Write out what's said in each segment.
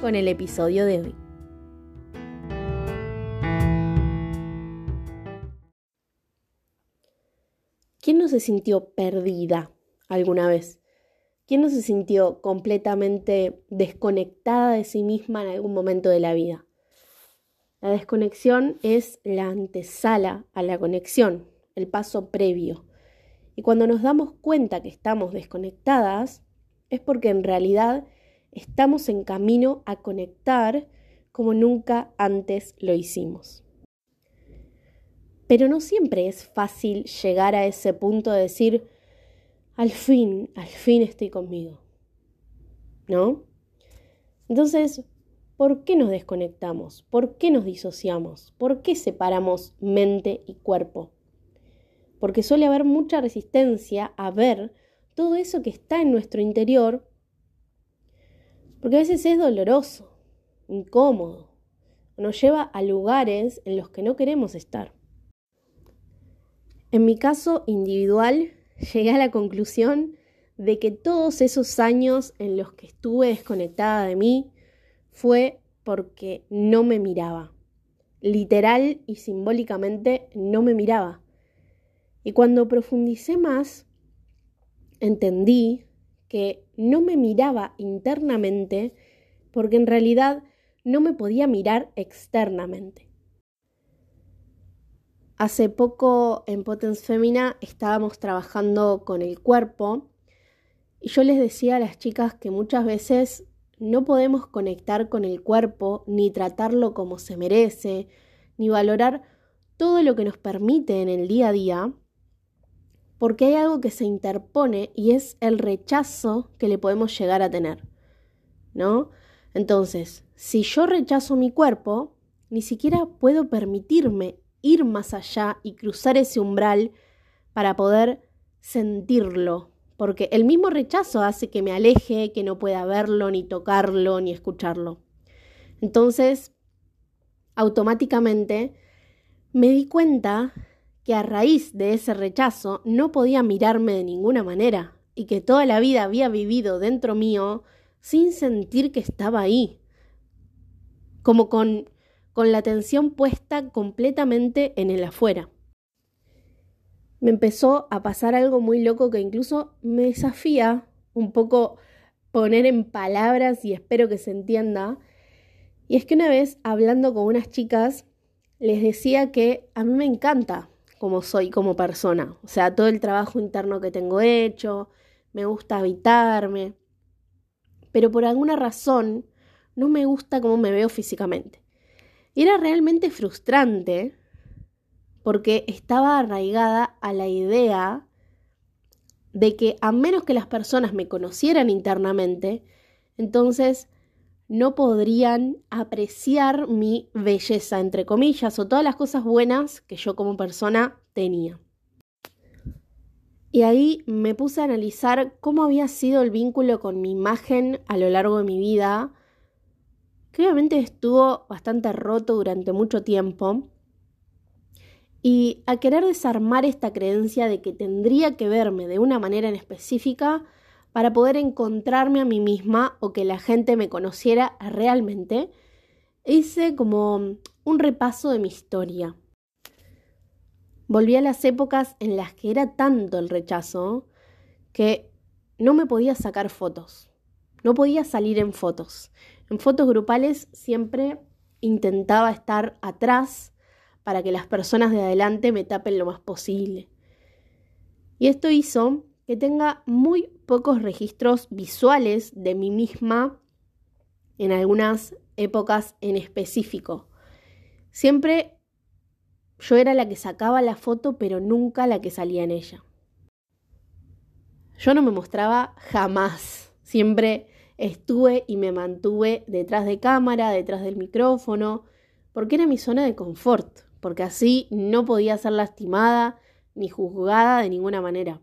con el episodio de hoy. ¿Quién no se sintió perdida alguna vez? ¿Quién no se sintió completamente desconectada de sí misma en algún momento de la vida? La desconexión es la antesala a la conexión, el paso previo. Y cuando nos damos cuenta que estamos desconectadas, es porque en realidad estamos en camino a conectar como nunca antes lo hicimos. Pero no siempre es fácil llegar a ese punto de decir, al fin, al fin estoy conmigo. ¿No? Entonces, ¿por qué nos desconectamos? ¿Por qué nos disociamos? ¿Por qué separamos mente y cuerpo? Porque suele haber mucha resistencia a ver todo eso que está en nuestro interior porque a veces es doloroso, incómodo, nos lleva a lugares en los que no queremos estar. En mi caso individual, llegué a la conclusión de que todos esos años en los que estuve desconectada de mí fue porque no me miraba. Literal y simbólicamente no me miraba. Y cuando profundicé más, entendí que no me miraba internamente porque en realidad no me podía mirar externamente. Hace poco en Potence Femina estábamos trabajando con el cuerpo y yo les decía a las chicas que muchas veces no podemos conectar con el cuerpo ni tratarlo como se merece, ni valorar todo lo que nos permite en el día a día, porque hay algo que se interpone y es el rechazo que le podemos llegar a tener, ¿no? Entonces, si yo rechazo mi cuerpo, ni siquiera puedo permitirme ir más allá y cruzar ese umbral para poder sentirlo, porque el mismo rechazo hace que me aleje, que no pueda verlo, ni tocarlo, ni escucharlo. Entonces, automáticamente me di cuenta que a raíz de ese rechazo no podía mirarme de ninguna manera y que toda la vida había vivido dentro mío sin sentir que estaba ahí, como con, con la atención puesta completamente en el afuera. Me empezó a pasar algo muy loco que incluso me desafía un poco poner en palabras y espero que se entienda. Y es que una vez hablando con unas chicas, les decía que a mí me encanta como soy como persona. O sea, todo el trabajo interno que tengo hecho, me gusta habitarme, pero por alguna razón no me gusta cómo me veo físicamente. Y era realmente frustrante porque estaba arraigada a la idea de que a menos que las personas me conocieran internamente, entonces no podrían apreciar mi belleza, entre comillas, o todas las cosas buenas que yo como persona tenía. Y ahí me puse a analizar cómo había sido el vínculo con mi imagen a lo largo de mi vida, que obviamente estuvo bastante roto durante mucho tiempo, y a querer desarmar esta creencia de que tendría que verme de una manera en específica para poder encontrarme a mí misma o que la gente me conociera realmente, hice como un repaso de mi historia. Volví a las épocas en las que era tanto el rechazo que no me podía sacar fotos, no podía salir en fotos. En fotos grupales siempre intentaba estar atrás para que las personas de adelante me tapen lo más posible. Y esto hizo que tenga muy pocos registros visuales de mí misma en algunas épocas en específico. Siempre yo era la que sacaba la foto, pero nunca la que salía en ella. Yo no me mostraba jamás. Siempre estuve y me mantuve detrás de cámara, detrás del micrófono, porque era mi zona de confort, porque así no podía ser lastimada ni juzgada de ninguna manera.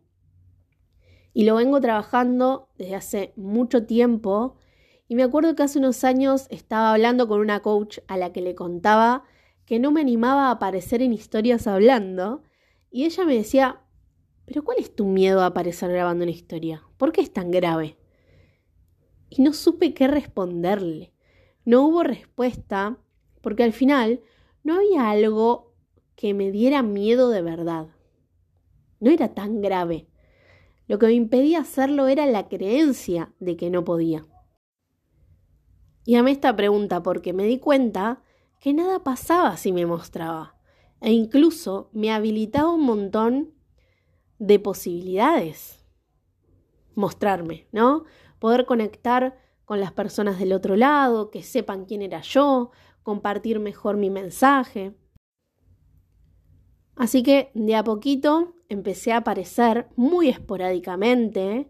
Y lo vengo trabajando desde hace mucho tiempo y me acuerdo que hace unos años estaba hablando con una coach a la que le contaba que no me animaba a aparecer en historias hablando y ella me decía, pero ¿cuál es tu miedo a aparecer grabando una historia? ¿Por qué es tan grave? Y no supe qué responderle. No hubo respuesta porque al final no había algo que me diera miedo de verdad. No era tan grave. Lo que me impedía hacerlo era la creencia de que no podía. Y amé esta pregunta porque me di cuenta que nada pasaba si me mostraba. E incluso me habilitaba un montón de posibilidades. Mostrarme, ¿no? Poder conectar con las personas del otro lado, que sepan quién era yo, compartir mejor mi mensaje. Así que de a poquito empecé a aparecer muy esporádicamente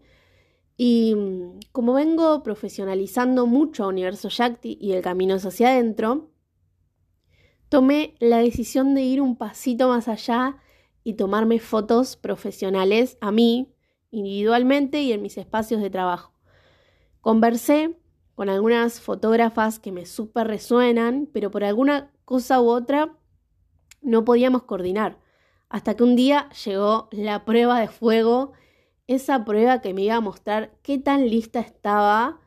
y mm, como vengo profesionalizando mucho a Universo Shakti y el camino hacia adentro, tomé la decisión de ir un pasito más allá y tomarme fotos profesionales a mí, individualmente y en mis espacios de trabajo. Conversé con algunas fotógrafas que me súper resuenan, pero por alguna cosa u otra no podíamos coordinar. Hasta que un día llegó la prueba de fuego, esa prueba que me iba a mostrar qué tan lista estaba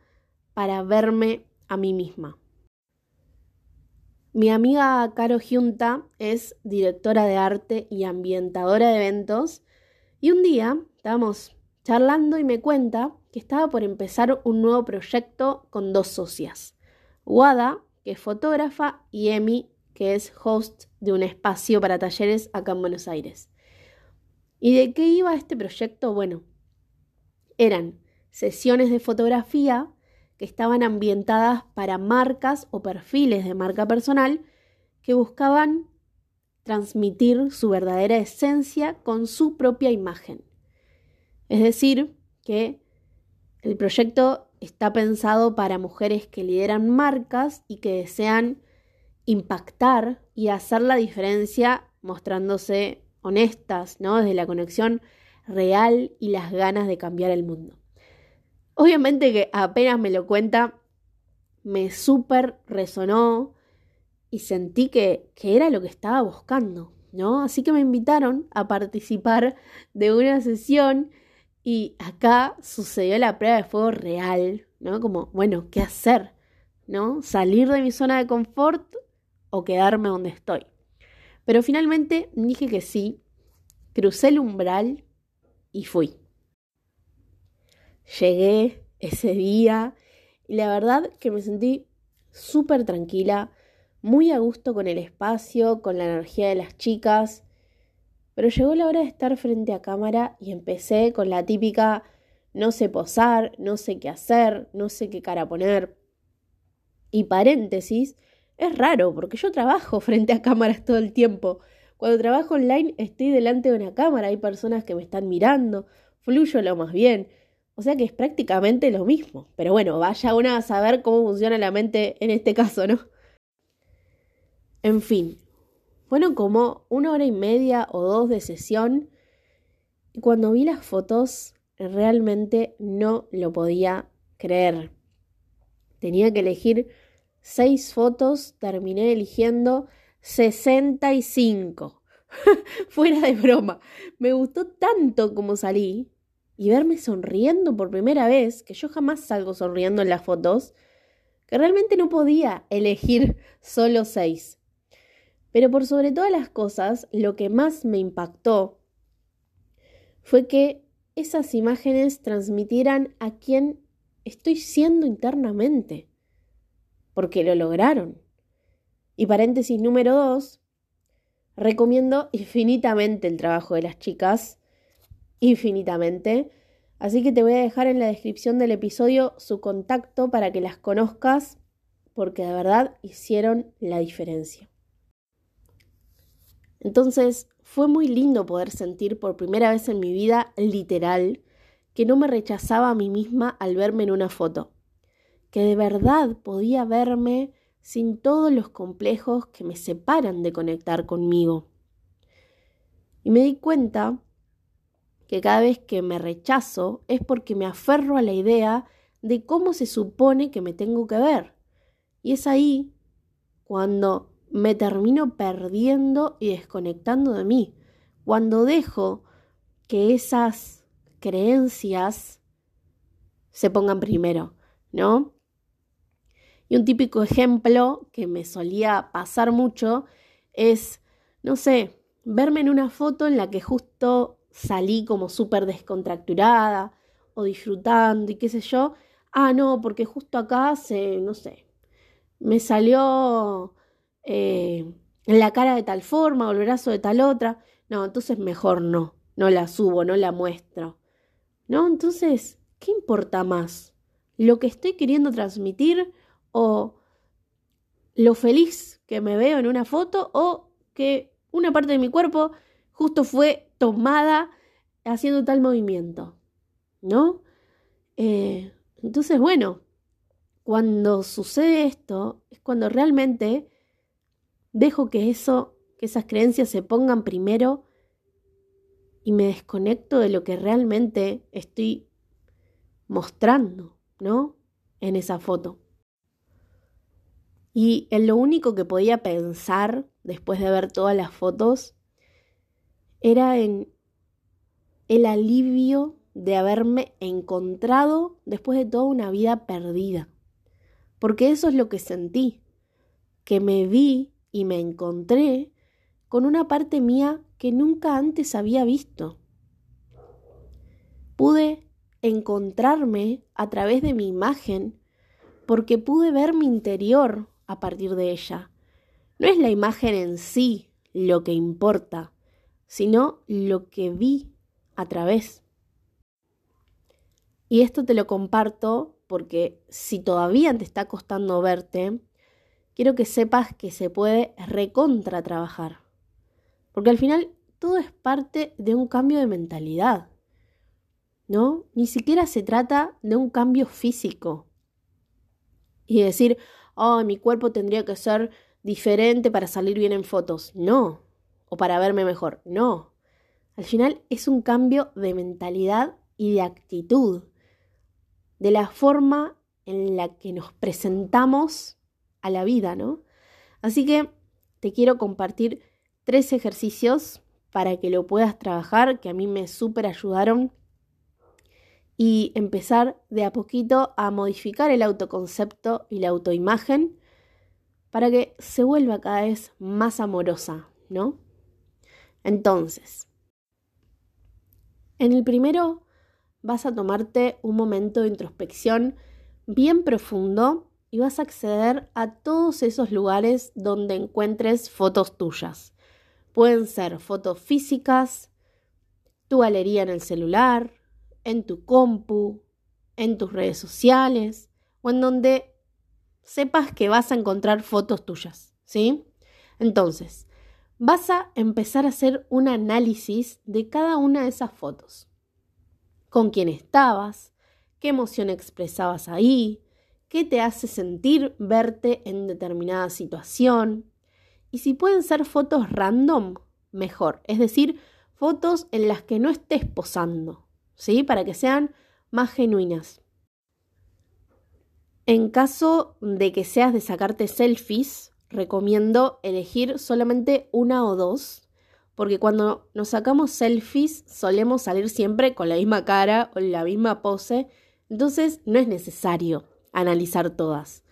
para verme a mí misma. Mi amiga Caro Junta es directora de arte y ambientadora de eventos y un día estábamos charlando y me cuenta que estaba por empezar un nuevo proyecto con dos socias, Wada, que es fotógrafa, y Emi, que es host de un espacio para talleres acá en Buenos Aires. ¿Y de qué iba este proyecto? Bueno, eran sesiones de fotografía que estaban ambientadas para marcas o perfiles de marca personal que buscaban transmitir su verdadera esencia con su propia imagen. Es decir, que el proyecto está pensado para mujeres que lideran marcas y que desean impactar y hacer la diferencia mostrándose honestas, ¿no? Desde la conexión real y las ganas de cambiar el mundo. Obviamente que apenas me lo cuenta, me súper resonó y sentí que, que era lo que estaba buscando, ¿no? Así que me invitaron a participar de una sesión y acá sucedió la prueba de fuego real, ¿no? Como, bueno, ¿qué hacer? ¿No? ¿Salir de mi zona de confort o quedarme donde estoy? Pero finalmente dije que sí, crucé el umbral y fui. Llegué ese día y la verdad que me sentí súper tranquila, muy a gusto con el espacio, con la energía de las chicas. Pero llegó la hora de estar frente a cámara y empecé con la típica no sé posar, no sé qué hacer, no sé qué cara poner. Y paréntesis, es raro porque yo trabajo frente a cámaras todo el tiempo. Cuando trabajo online estoy delante de una cámara, hay personas que me están mirando, fluyo lo más bien. O sea que es prácticamente lo mismo. Pero bueno, vaya una a saber cómo funciona la mente en este caso, ¿no? En fin, fueron como una hora y media o dos de sesión. Y cuando vi las fotos, realmente no lo podía creer. Tenía que elegir seis fotos, terminé eligiendo 65. Fuera de broma. Me gustó tanto como salí y verme sonriendo por primera vez, que yo jamás salgo sonriendo en las fotos, que realmente no podía elegir solo seis. Pero por sobre todas las cosas, lo que más me impactó fue que esas imágenes transmitieran a quien estoy siendo internamente, porque lo lograron. Y paréntesis número dos, recomiendo infinitamente el trabajo de las chicas infinitamente. Así que te voy a dejar en la descripción del episodio su contacto para que las conozcas, porque de verdad hicieron la diferencia. Entonces, fue muy lindo poder sentir por primera vez en mi vida literal que no me rechazaba a mí misma al verme en una foto. Que de verdad podía verme sin todos los complejos que me separan de conectar conmigo. Y me di cuenta que cada vez que me rechazo es porque me aferro a la idea de cómo se supone que me tengo que ver. Y es ahí cuando me termino perdiendo y desconectando de mí, cuando dejo que esas creencias se pongan primero, ¿no? Y un típico ejemplo que me solía pasar mucho es, no sé, verme en una foto en la que justo salí como súper descontracturada o disfrutando y qué sé yo. Ah, no, porque justo acá se, no sé, me salió eh, en la cara de tal forma o el brazo de tal otra. No, entonces mejor no, no la subo, no la muestro. ¿No? Entonces, ¿qué importa más? ¿Lo que estoy queriendo transmitir o lo feliz que me veo en una foto o que una parte de mi cuerpo justo fue tomada haciendo tal movimiento, ¿no? Eh, entonces, bueno, cuando sucede esto es cuando realmente dejo que eso, que esas creencias se pongan primero y me desconecto de lo que realmente estoy mostrando, ¿no? En esa foto. Y en lo único que podía pensar después de ver todas las fotos era en el alivio de haberme encontrado después de toda una vida perdida. Porque eso es lo que sentí, que me vi y me encontré con una parte mía que nunca antes había visto. Pude encontrarme a través de mi imagen porque pude ver mi interior a partir de ella. No es la imagen en sí lo que importa, sino lo que vi a través. Y esto te lo comparto porque si todavía te está costando verte, quiero que sepas que se puede recontra trabajar. Porque al final todo es parte de un cambio de mentalidad. ¿No? Ni siquiera se trata de un cambio físico. Y decir, oh, mi cuerpo tendría que ser diferente para salir bien en fotos. No. O para verme mejor. No. Al final es un cambio de mentalidad y de actitud. De la forma en la que nos presentamos a la vida, ¿no? Así que te quiero compartir tres ejercicios para que lo puedas trabajar, que a mí me súper ayudaron y empezar de a poquito a modificar el autoconcepto y la autoimagen para que se vuelva cada vez más amorosa, ¿no? Entonces, en el primero vas a tomarte un momento de introspección bien profundo y vas a acceder a todos esos lugares donde encuentres fotos tuyas. Pueden ser fotos físicas, tu galería en el celular, en tu compu, en tus redes sociales o en donde sepas que vas a encontrar fotos tuyas, ¿sí? Entonces, vas a empezar a hacer un análisis de cada una de esas fotos. Con quién estabas, qué emoción expresabas ahí, qué te hace sentir verte en determinada situación. Y si pueden ser fotos random, mejor. Es decir, fotos en las que no estés posando, ¿sí? Para que sean más genuinas. En caso de que seas de sacarte selfies, recomiendo elegir solamente una o dos, porque cuando nos sacamos selfies solemos salir siempre con la misma cara o la misma pose, entonces no es necesario analizar todas.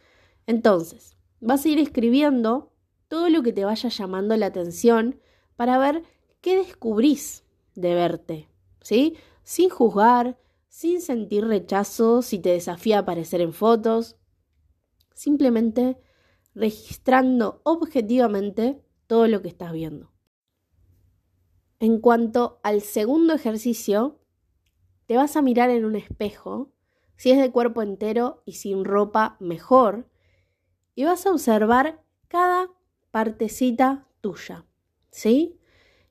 Entonces, vas a ir escribiendo todo lo que te vaya llamando la atención para ver qué descubrís de verte, ¿sí? Sin juzgar, sin sentir rechazo si te desafía aparecer en fotos, simplemente registrando objetivamente todo lo que estás viendo. En cuanto al segundo ejercicio, te vas a mirar en un espejo, si es de cuerpo entero y sin ropa, mejor, y vas a observar cada partecita tuya, ¿sí?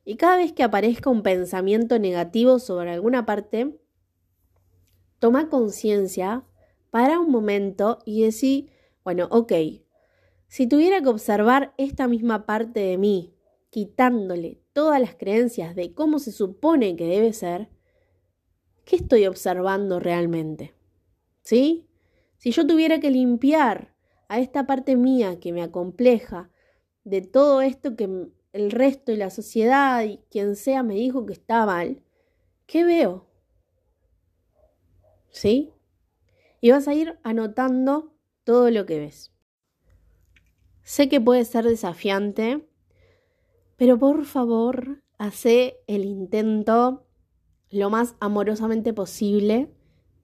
Y cada vez que aparezca un pensamiento negativo sobre alguna parte, toma conciencia para un momento y decir, bueno, ok, si tuviera que observar esta misma parte de mí, quitándole todas las creencias de cómo se supone que debe ser, ¿qué estoy observando realmente? ¿Sí? Si yo tuviera que limpiar a esta parte mía que me acompleja de todo esto que el resto de la sociedad y quien sea me dijo que está mal, ¿qué veo? ¿Sí? Y vas a ir anotando todo lo que ves. Sé que puede ser desafiante, pero por favor, hace el intento lo más amorosamente posible,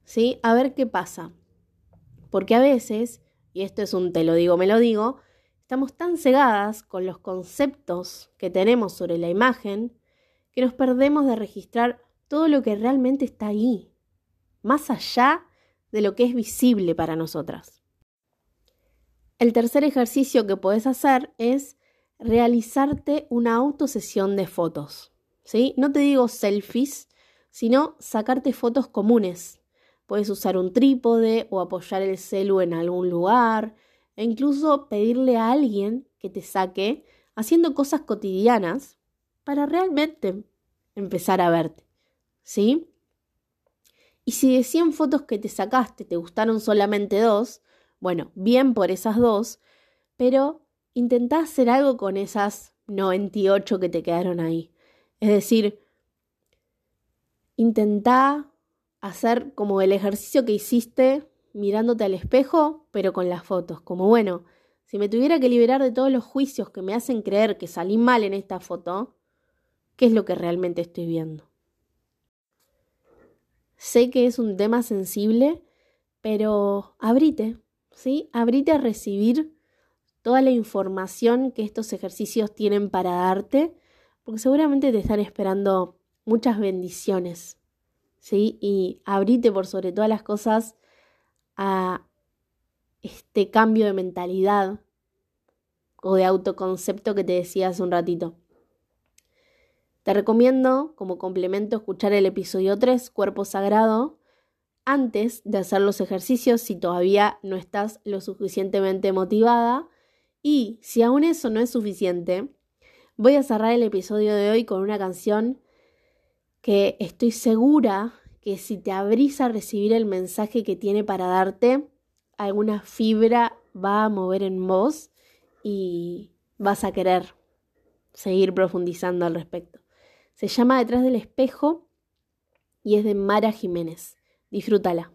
¿sí? A ver qué pasa. Porque a veces, y esto es un te lo digo, me lo digo, estamos tan cegadas con los conceptos que tenemos sobre la imagen que nos perdemos de registrar todo lo que realmente está ahí, más allá de lo que es visible para nosotras. El tercer ejercicio que puedes hacer es realizarte una autosesión de fotos. ¿sí? No te digo selfies, sino sacarte fotos comunes. Puedes usar un trípode o apoyar el celu en algún lugar e incluso pedirle a alguien que te saque haciendo cosas cotidianas para realmente empezar a verte. ¿Sí? Y si de 100 fotos que te sacaste te gustaron solamente dos, bueno, bien por esas dos, pero intentá hacer algo con esas 98 que te quedaron ahí. Es decir, intentá hacer como el ejercicio que hiciste mirándote al espejo, pero con las fotos. Como bueno, si me tuviera que liberar de todos los juicios que me hacen creer que salí mal en esta foto, ¿qué es lo que realmente estoy viendo? Sé que es un tema sensible, pero abrite, ¿sí? Abrite a recibir toda la información que estos ejercicios tienen para darte, porque seguramente te están esperando muchas bendiciones, ¿sí? Y abrite por sobre todas las cosas a este cambio de mentalidad o de autoconcepto que te decía hace un ratito. Te recomiendo, como complemento, escuchar el episodio 3, Cuerpo Sagrado, antes de hacer los ejercicios si todavía no estás lo suficientemente motivada. Y si aún eso no es suficiente, voy a cerrar el episodio de hoy con una canción que estoy segura que si te abrís a recibir el mensaje que tiene para darte, alguna fibra va a mover en vos y vas a querer seguir profundizando al respecto. Se llama Detrás del espejo y es de Mara Jiménez. Disfrútala.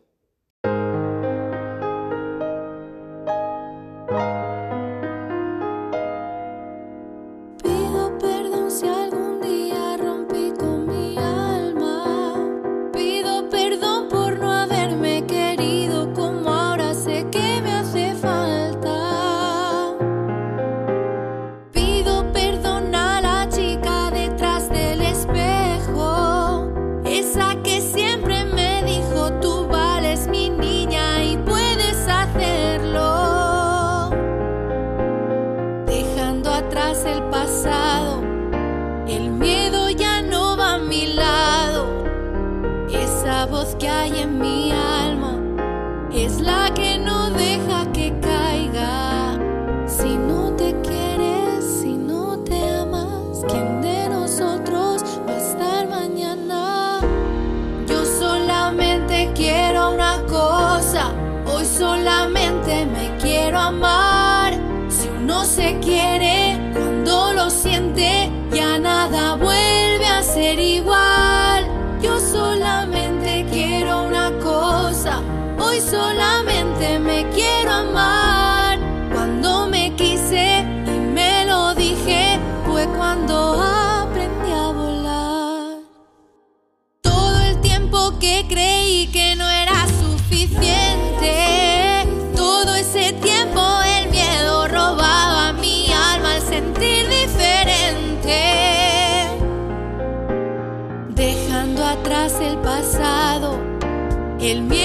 El miedo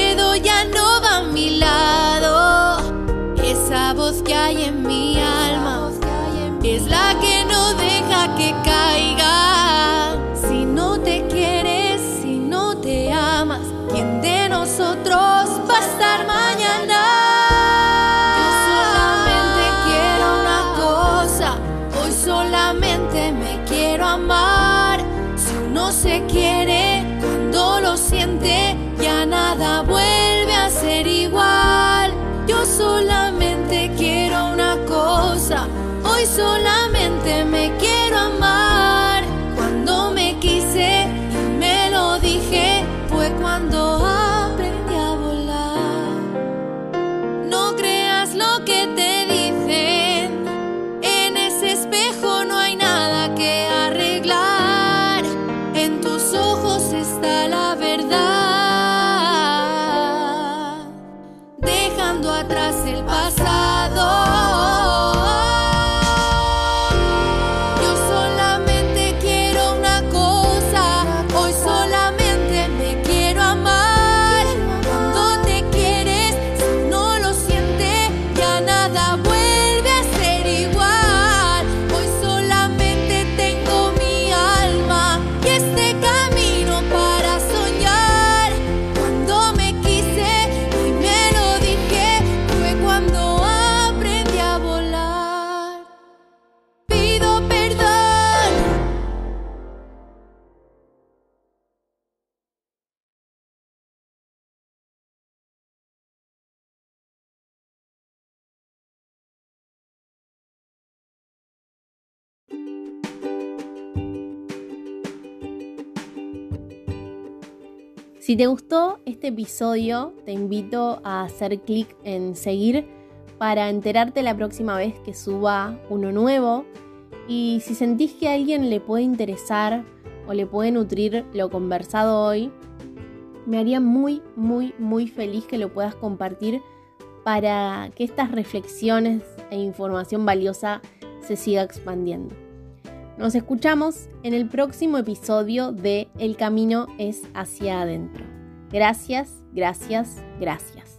Si te gustó este episodio, te invito a hacer clic en seguir para enterarte la próxima vez que suba uno nuevo. Y si sentís que a alguien le puede interesar o le puede nutrir lo conversado hoy, me haría muy, muy, muy feliz que lo puedas compartir para que estas reflexiones e información valiosa se siga expandiendo. Nos escuchamos en el próximo episodio de El camino es hacia adentro. Gracias, gracias, gracias.